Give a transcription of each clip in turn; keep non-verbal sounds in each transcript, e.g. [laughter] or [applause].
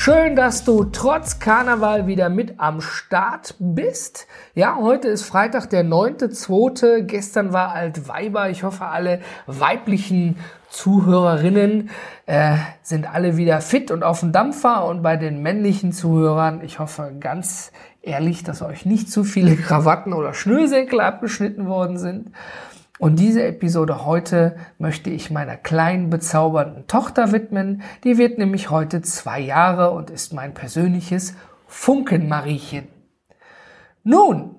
Schön, dass du trotz Karneval wieder mit am Start bist. Ja, heute ist Freitag, der 9.2. Gestern war Altweiber. Ich hoffe, alle weiblichen Zuhörerinnen äh, sind alle wieder fit und auf dem Dampfer. Und bei den männlichen Zuhörern, ich hoffe ganz ehrlich, dass euch nicht zu viele Krawatten oder Schnürsenkel abgeschnitten worden sind. Und diese Episode heute möchte ich meiner kleinen, bezaubernden Tochter widmen. Die wird nämlich heute zwei Jahre und ist mein persönliches Funkenmariechen. Nun,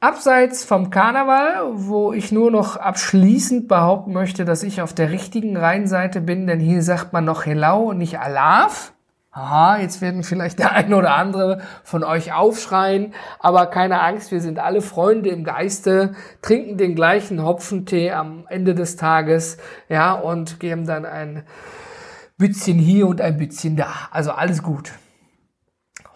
abseits vom Karneval, wo ich nur noch abschließend behaupten möchte, dass ich auf der richtigen Rheinseite bin, denn hier sagt man noch Hello und nicht Alaf. Aha, jetzt werden vielleicht der eine oder andere von euch aufschreien, aber keine Angst, wir sind alle Freunde im Geiste, trinken den gleichen Hopfentee am Ende des Tages, ja, und geben dann ein bisschen hier und ein bisschen da. Also alles gut.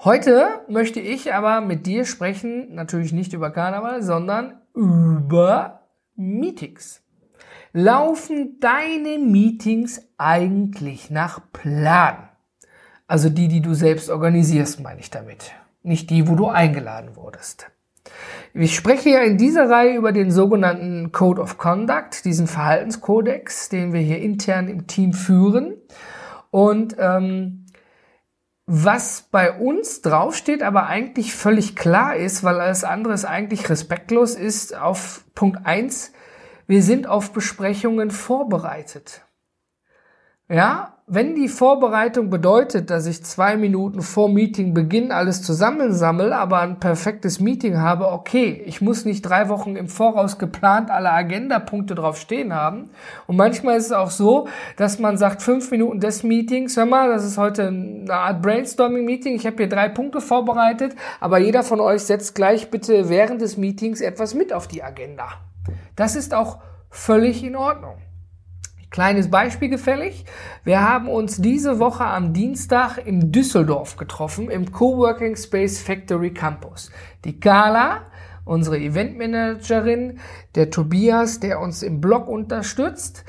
Heute möchte ich aber mit dir sprechen, natürlich nicht über Karneval, sondern über Meetings. Laufen deine Meetings eigentlich nach Plan? Also die, die du selbst organisierst, meine ich damit. Nicht die, wo du eingeladen wurdest. Ich spreche ja in dieser Reihe über den sogenannten Code of Conduct, diesen Verhaltenskodex, den wir hier intern im Team führen. Und ähm, was bei uns draufsteht, aber eigentlich völlig klar ist, weil alles andere ist eigentlich respektlos, ist auf Punkt eins: wir sind auf Besprechungen vorbereitet. Ja, wenn die Vorbereitung bedeutet, dass ich zwei Minuten vor Meetingbeginn alles zusammensammle, aber ein perfektes Meeting habe, okay, ich muss nicht drei Wochen im Voraus geplant alle Agendapunkte drauf stehen haben. Und manchmal ist es auch so, dass man sagt, fünf Minuten des Meetings, hör mal, das ist heute eine Art Brainstorming-Meeting, ich habe hier drei Punkte vorbereitet, aber jeder von euch setzt gleich bitte während des Meetings etwas mit auf die Agenda. Das ist auch völlig in Ordnung. Kleines Beispiel gefällig. Wir haben uns diese Woche am Dienstag in Düsseldorf getroffen, im Coworking Space Factory Campus. Die Carla, unsere Eventmanagerin, der Tobias, der uns im Blog unterstützt,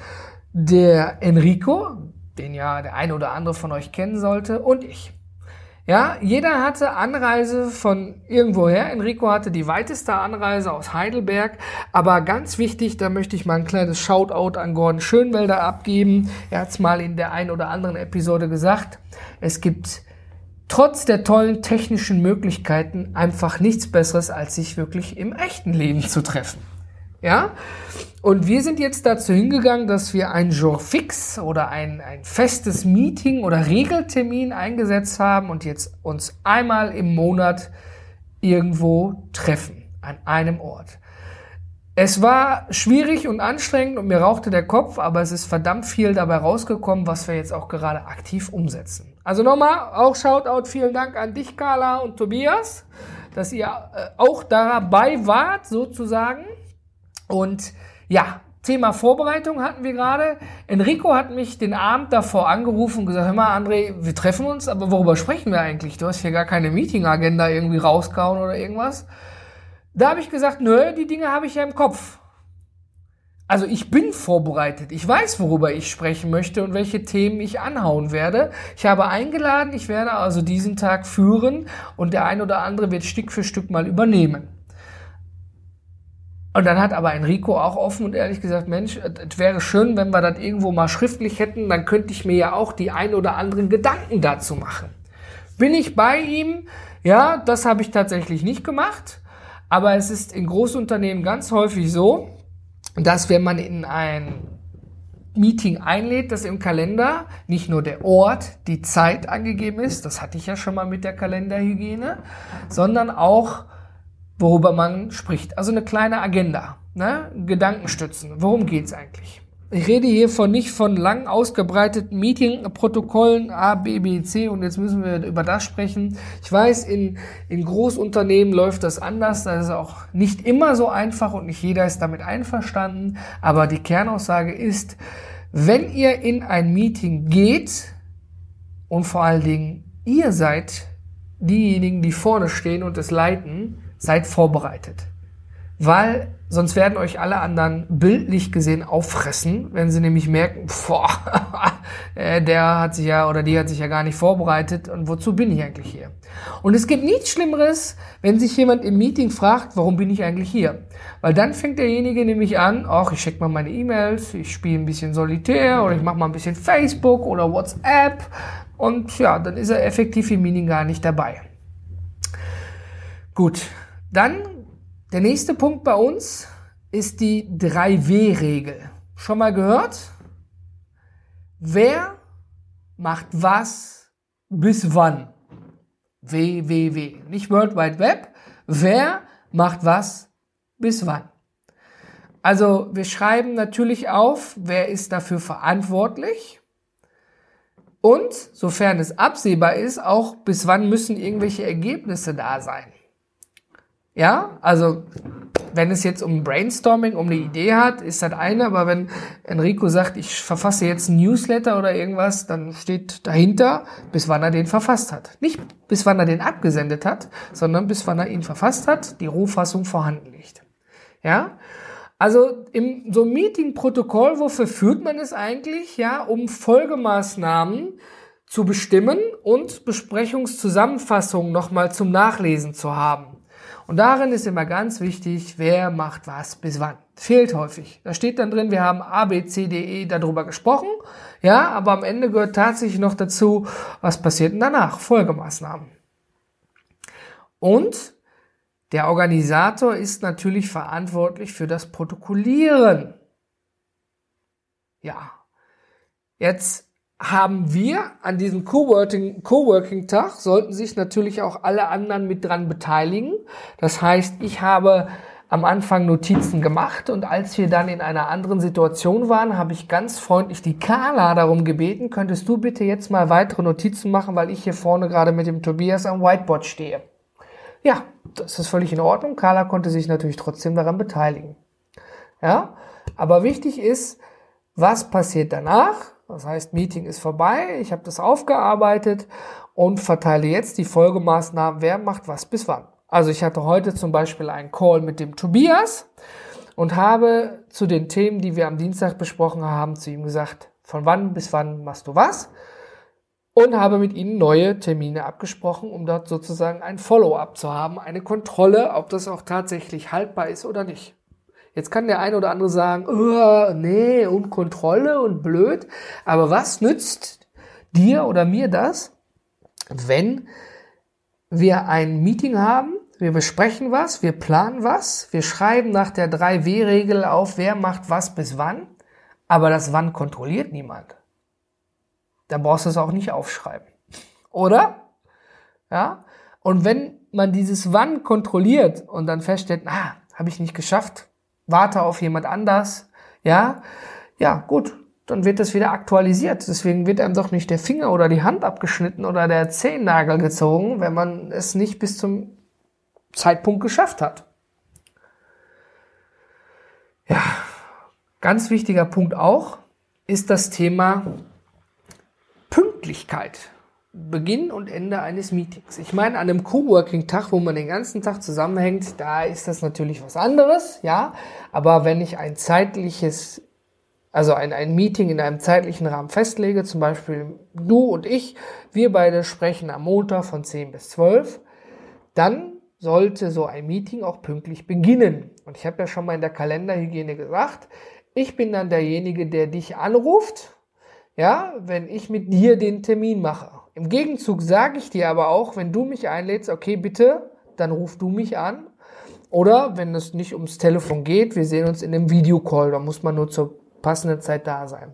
der Enrico, den ja der eine oder andere von euch kennen sollte, und ich. Ja, jeder hatte Anreise von irgendwoher. Enrico hatte die weiteste Anreise aus Heidelberg. Aber ganz wichtig, da möchte ich mal ein kleines Shoutout an Gordon Schönwelder abgeben. Er hat es mal in der einen oder anderen Episode gesagt. Es gibt trotz der tollen technischen Möglichkeiten einfach nichts Besseres, als sich wirklich im echten Leben zu treffen. Ja? Und wir sind jetzt dazu hingegangen, dass wir ein Jour fix oder ein, ein festes Meeting oder Regeltermin eingesetzt haben und jetzt uns einmal im Monat irgendwo treffen, an einem Ort. Es war schwierig und anstrengend und mir rauchte der Kopf, aber es ist verdammt viel dabei rausgekommen, was wir jetzt auch gerade aktiv umsetzen. Also nochmal, auch Shoutout, vielen Dank an dich, Carla und Tobias, dass ihr äh, auch dabei wart, sozusagen. Und ja, Thema Vorbereitung hatten wir gerade. Enrico hat mich den Abend davor angerufen und gesagt, hör mal, André, wir treffen uns, aber worüber sprechen wir eigentlich? Du hast hier gar keine Meeting-Agenda irgendwie rausgehauen oder irgendwas. Da habe ich gesagt, nö, die Dinge habe ich ja im Kopf. Also ich bin vorbereitet. Ich weiß, worüber ich sprechen möchte und welche Themen ich anhauen werde. Ich habe eingeladen, ich werde also diesen Tag führen und der ein oder andere wird Stück für Stück mal übernehmen. Und dann hat aber Enrico auch offen und ehrlich gesagt, Mensch, es wäre schön, wenn wir das irgendwo mal schriftlich hätten, dann könnte ich mir ja auch die ein oder anderen Gedanken dazu machen. Bin ich bei ihm? Ja, das habe ich tatsächlich nicht gemacht. Aber es ist in Großunternehmen ganz häufig so, dass wenn man in ein Meeting einlädt, dass im Kalender nicht nur der Ort, die Zeit angegeben ist, das hatte ich ja schon mal mit der Kalenderhygiene, sondern auch worüber man spricht. Also eine kleine Agenda, ne? Gedankenstützen. Worum geht's eigentlich? ich rede hier von nicht von lang ausgebreiteten Meeting-Protokollen A, B, B, C und jetzt müssen wir über das sprechen. Ich weiß, in, in Großunternehmen läuft das anders. Das ist auch nicht immer so einfach und nicht jeder ist damit einverstanden. Aber die Kernaussage ist, wenn ihr in ein Meeting geht und vor allen Dingen ihr seid diejenigen, die vorne stehen und es leiten, seid vorbereitet. Weil sonst werden euch alle anderen bildlich gesehen auffressen, wenn sie nämlich merken, boah, [laughs] äh, der hat sich ja oder die hat sich ja gar nicht vorbereitet und wozu bin ich eigentlich hier? Und es gibt nichts Schlimmeres, wenn sich jemand im Meeting fragt, warum bin ich eigentlich hier? Weil dann fängt derjenige nämlich an, ach, ich check mal meine E-Mails, ich spiele ein bisschen Solitär oder ich mache mal ein bisschen Facebook oder WhatsApp und ja, dann ist er effektiv im Meeting gar nicht dabei. Gut, dann der nächste Punkt bei uns ist die 3W-Regel. Schon mal gehört? Wer macht was bis wann? WWW. Nicht World Wide Web. Wer macht was bis wann? Also wir schreiben natürlich auf, wer ist dafür verantwortlich. Und, sofern es absehbar ist, auch bis wann müssen irgendwelche Ergebnisse da sein. Ja, also wenn es jetzt um Brainstorming, um eine Idee hat, ist das eine, aber wenn Enrico sagt, ich verfasse jetzt ein Newsletter oder irgendwas, dann steht dahinter, bis wann er den verfasst hat. Nicht bis wann er den abgesendet hat, sondern bis wann er ihn verfasst hat, die Rohfassung vorhanden liegt. Ja? Also im so Meeting-Protokoll, wofür führt man es eigentlich? Ja, um Folgemaßnahmen zu bestimmen und Besprechungszusammenfassungen nochmal zum Nachlesen zu haben. Und darin ist immer ganz wichtig, wer macht was bis wann. Fehlt häufig. Da steht dann drin, wir haben A, B, C, D, E darüber gesprochen. Ja, aber am Ende gehört tatsächlich noch dazu, was passiert denn danach? Folgemaßnahmen. Und der Organisator ist natürlich verantwortlich für das Protokollieren. Ja. Jetzt haben wir an diesem Coworking-Tag, sollten sich natürlich auch alle anderen mit dran beteiligen. Das heißt, ich habe am Anfang Notizen gemacht und als wir dann in einer anderen Situation waren, habe ich ganz freundlich die Carla darum gebeten, könntest du bitte jetzt mal weitere Notizen machen, weil ich hier vorne gerade mit dem Tobias am Whiteboard stehe. Ja, das ist völlig in Ordnung. Carla konnte sich natürlich trotzdem daran beteiligen. Ja, aber wichtig ist, was passiert danach? Das heißt, Meeting ist vorbei, ich habe das aufgearbeitet und verteile jetzt die Folgemaßnahmen, wer macht was bis wann. Also ich hatte heute zum Beispiel einen Call mit dem Tobias und habe zu den Themen, die wir am Dienstag besprochen haben, zu ihm gesagt, von wann bis wann machst du was? Und habe mit ihnen neue Termine abgesprochen, um dort sozusagen ein Follow-up zu haben, eine Kontrolle, ob das auch tatsächlich haltbar ist oder nicht. Jetzt kann der eine oder andere sagen, oh, nee, und Kontrolle und blöd. Aber was nützt dir oder mir das, wenn wir ein Meeting haben, wir besprechen was, wir planen was, wir schreiben nach der 3W-Regel auf, wer macht was bis wann, aber das Wann kontrolliert niemand. Dann brauchst du es auch nicht aufschreiben. Oder? Ja? Und wenn man dieses Wann kontrolliert und dann feststellt, ah, habe ich nicht geschafft, warte auf jemand anders, ja, ja, gut, dann wird das wieder aktualisiert. Deswegen wird einem doch nicht der Finger oder die Hand abgeschnitten oder der Zehennagel gezogen, wenn man es nicht bis zum Zeitpunkt geschafft hat. Ja, ganz wichtiger Punkt auch ist das Thema Pünktlichkeit. Beginn und Ende eines Meetings. Ich meine, an einem Coworking-Tag, wo man den ganzen Tag zusammenhängt, da ist das natürlich was anderes, ja. Aber wenn ich ein zeitliches, also ein, ein Meeting in einem zeitlichen Rahmen festlege, zum Beispiel du und ich, wir beide sprechen am Montag von 10 bis 12, dann sollte so ein Meeting auch pünktlich beginnen. Und ich habe ja schon mal in der Kalenderhygiene gesagt, ich bin dann derjenige, der dich anruft, ja, wenn ich mit dir den Termin mache. Im Gegenzug sage ich dir aber auch, wenn du mich einlädst, okay, bitte, dann ruf du mich an. Oder wenn es nicht ums Telefon geht, wir sehen uns in einem Videocall, da muss man nur zur passenden Zeit da sein.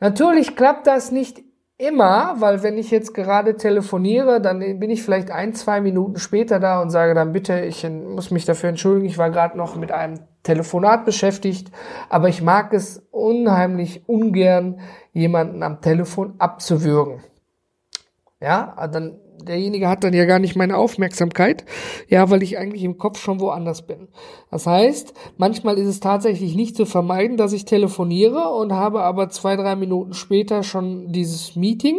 Natürlich klappt das nicht immer, weil wenn ich jetzt gerade telefoniere, dann bin ich vielleicht ein, zwei Minuten später da und sage dann bitte, ich muss mich dafür entschuldigen, ich war gerade noch mit einem Telefonat beschäftigt, aber ich mag es unheimlich ungern, jemanden am Telefon abzuwürgen. Ja, dann derjenige hat dann ja gar nicht meine Aufmerksamkeit, ja, weil ich eigentlich im Kopf schon woanders bin. Das heißt, manchmal ist es tatsächlich nicht zu vermeiden, dass ich telefoniere und habe aber zwei, drei Minuten später schon dieses Meeting.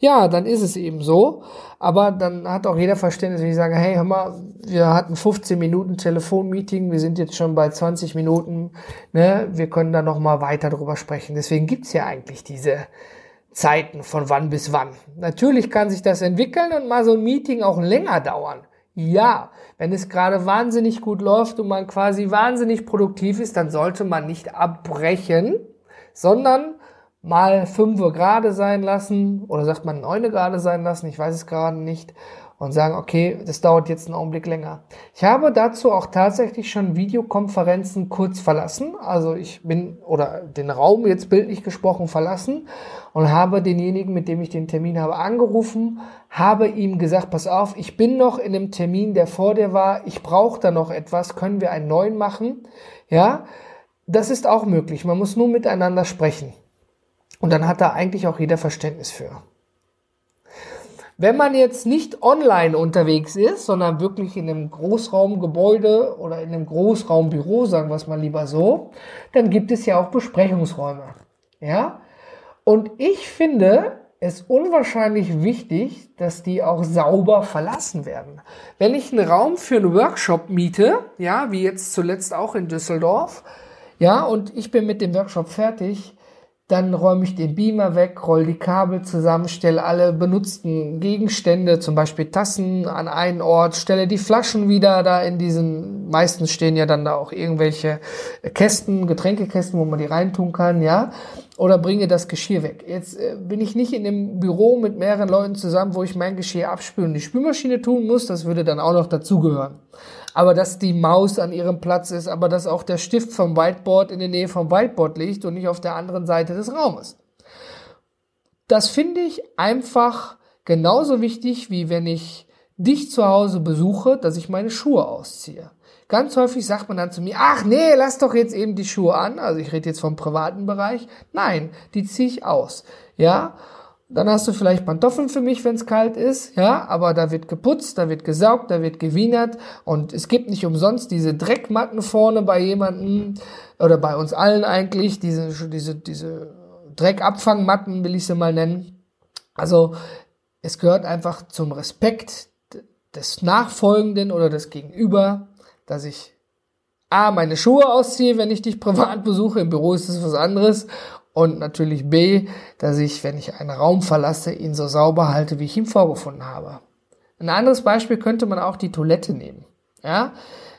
Ja, dann ist es eben so. Aber dann hat auch jeder Verständnis, wenn ich sage, hey, hör mal, wir hatten 15 Minuten Telefonmeeting, wir sind jetzt schon bei 20 Minuten, ne, wir können da nochmal weiter drüber sprechen. Deswegen gibt's ja eigentlich diese, Zeiten von wann bis wann. Natürlich kann sich das entwickeln und mal so ein Meeting auch länger dauern. Ja, wenn es gerade wahnsinnig gut läuft und man quasi wahnsinnig produktiv ist, dann sollte man nicht abbrechen, sondern mal fünf Uhr gerade sein lassen oder sagt man neune gerade sein lassen, ich weiß es gerade nicht und sagen, okay, das dauert jetzt einen Augenblick länger. Ich habe dazu auch tatsächlich schon Videokonferenzen kurz verlassen. Also ich bin oder den Raum jetzt bildlich gesprochen verlassen und habe denjenigen, mit dem ich den Termin habe, angerufen, habe ihm gesagt, pass auf, ich bin noch in einem Termin, der vor dir war, ich brauche da noch etwas, können wir einen neuen machen? Ja, das ist auch möglich. Man muss nur miteinander sprechen. Und dann hat da eigentlich auch jeder Verständnis für. Wenn man jetzt nicht online unterwegs ist, sondern wirklich in einem Großraumgebäude oder in einem Großraumbüro, sagen wir es mal lieber so, dann gibt es ja auch Besprechungsräume. Ja? Und ich finde es unwahrscheinlich wichtig, dass die auch sauber verlassen werden. Wenn ich einen Raum für einen Workshop miete, ja, wie jetzt zuletzt auch in Düsseldorf, ja, und ich bin mit dem Workshop fertig, dann räume ich den Beamer weg, roll die Kabel zusammen, stelle alle benutzten Gegenstände, zum Beispiel Tassen, an einen Ort, stelle die Flaschen wieder da in diesen, meistens stehen ja dann da auch irgendwelche Kästen, Getränkekästen, wo man die reintun kann, ja, oder bringe das Geschirr weg. Jetzt äh, bin ich nicht in dem Büro mit mehreren Leuten zusammen, wo ich mein Geschirr abspülen und die Spülmaschine tun muss, das würde dann auch noch dazugehören aber dass die Maus an ihrem Platz ist, aber dass auch der Stift vom Whiteboard in der Nähe vom Whiteboard liegt und nicht auf der anderen Seite des Raumes. Das finde ich einfach genauso wichtig, wie wenn ich dich zu Hause besuche, dass ich meine Schuhe ausziehe. Ganz häufig sagt man dann zu mir, ach nee, lass doch jetzt eben die Schuhe an. Also ich rede jetzt vom privaten Bereich. Nein, die ziehe ich aus. Ja, dann hast du vielleicht Pantoffeln für mich, wenn es kalt ist, ja, aber da wird geputzt, da wird gesaugt, da wird gewienert. Und es gibt nicht umsonst diese Dreckmatten vorne bei jemandem oder bei uns allen eigentlich, diese, diese, diese Dreckabfangmatten will ich sie mal nennen. Also es gehört einfach zum Respekt des Nachfolgenden oder des Gegenüber, dass ich A, meine Schuhe ausziehe, wenn ich dich privat besuche, im Büro ist es was anderes und natürlich B, dass ich, wenn ich einen Raum verlasse, ihn so sauber halte, wie ich ihn vorgefunden habe. Ein anderes Beispiel könnte man auch die Toilette nehmen. Ja,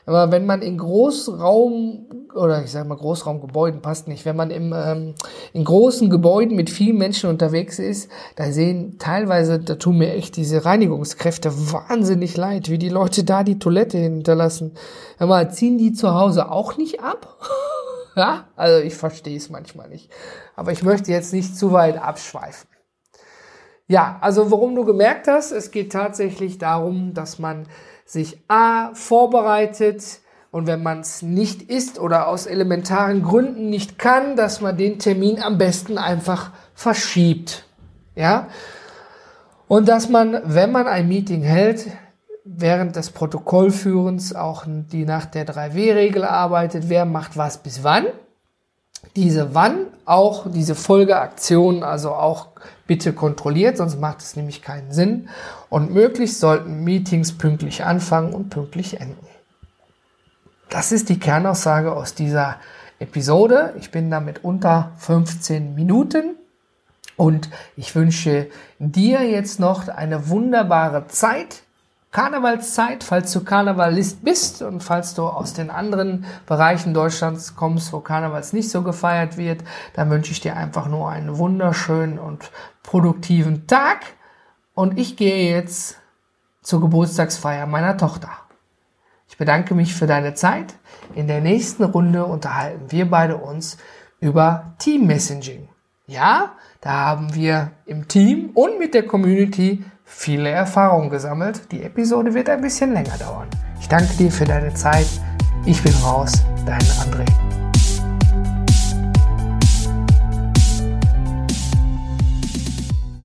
aber wenn man in Großraum oder ich sage mal Großraumgebäuden passt nicht, wenn man im, ähm, in großen Gebäuden mit vielen Menschen unterwegs ist, da sehen teilweise, da tun mir echt diese Reinigungskräfte wahnsinnig leid, wie die Leute da die Toilette hinterlassen. Aber ziehen die zu Hause auch nicht ab? [laughs] Ja, also ich verstehe es manchmal nicht. Aber ich möchte jetzt nicht zu weit abschweifen. Ja, also worum du gemerkt hast, es geht tatsächlich darum, dass man sich A vorbereitet und wenn man es nicht ist oder aus elementaren Gründen nicht kann, dass man den Termin am besten einfach verschiebt. Ja? Und dass man, wenn man ein Meeting hält, während des Protokollführens auch die nach der 3W-Regel arbeitet, wer macht was bis wann. Diese wann auch diese Folgeaktion also auch bitte kontrolliert, sonst macht es nämlich keinen Sinn. Und möglichst sollten Meetings pünktlich anfangen und pünktlich enden. Das ist die Kernaussage aus dieser Episode. Ich bin damit unter 15 Minuten. Und ich wünsche dir jetzt noch eine wunderbare Zeit Karnevalszeit, falls du Karnevalist bist und falls du aus den anderen Bereichen Deutschlands kommst, wo Karnevals nicht so gefeiert wird, dann wünsche ich dir einfach nur einen wunderschönen und produktiven Tag. Und ich gehe jetzt zur Geburtstagsfeier meiner Tochter. Ich bedanke mich für deine Zeit. In der nächsten Runde unterhalten wir beide uns über Team Messaging. Ja, Da haben wir im Team und mit der Community viele Erfahrungen gesammelt. Die Episode wird ein bisschen länger dauern. Ich danke dir für deine Zeit. Ich bin raus, dein André.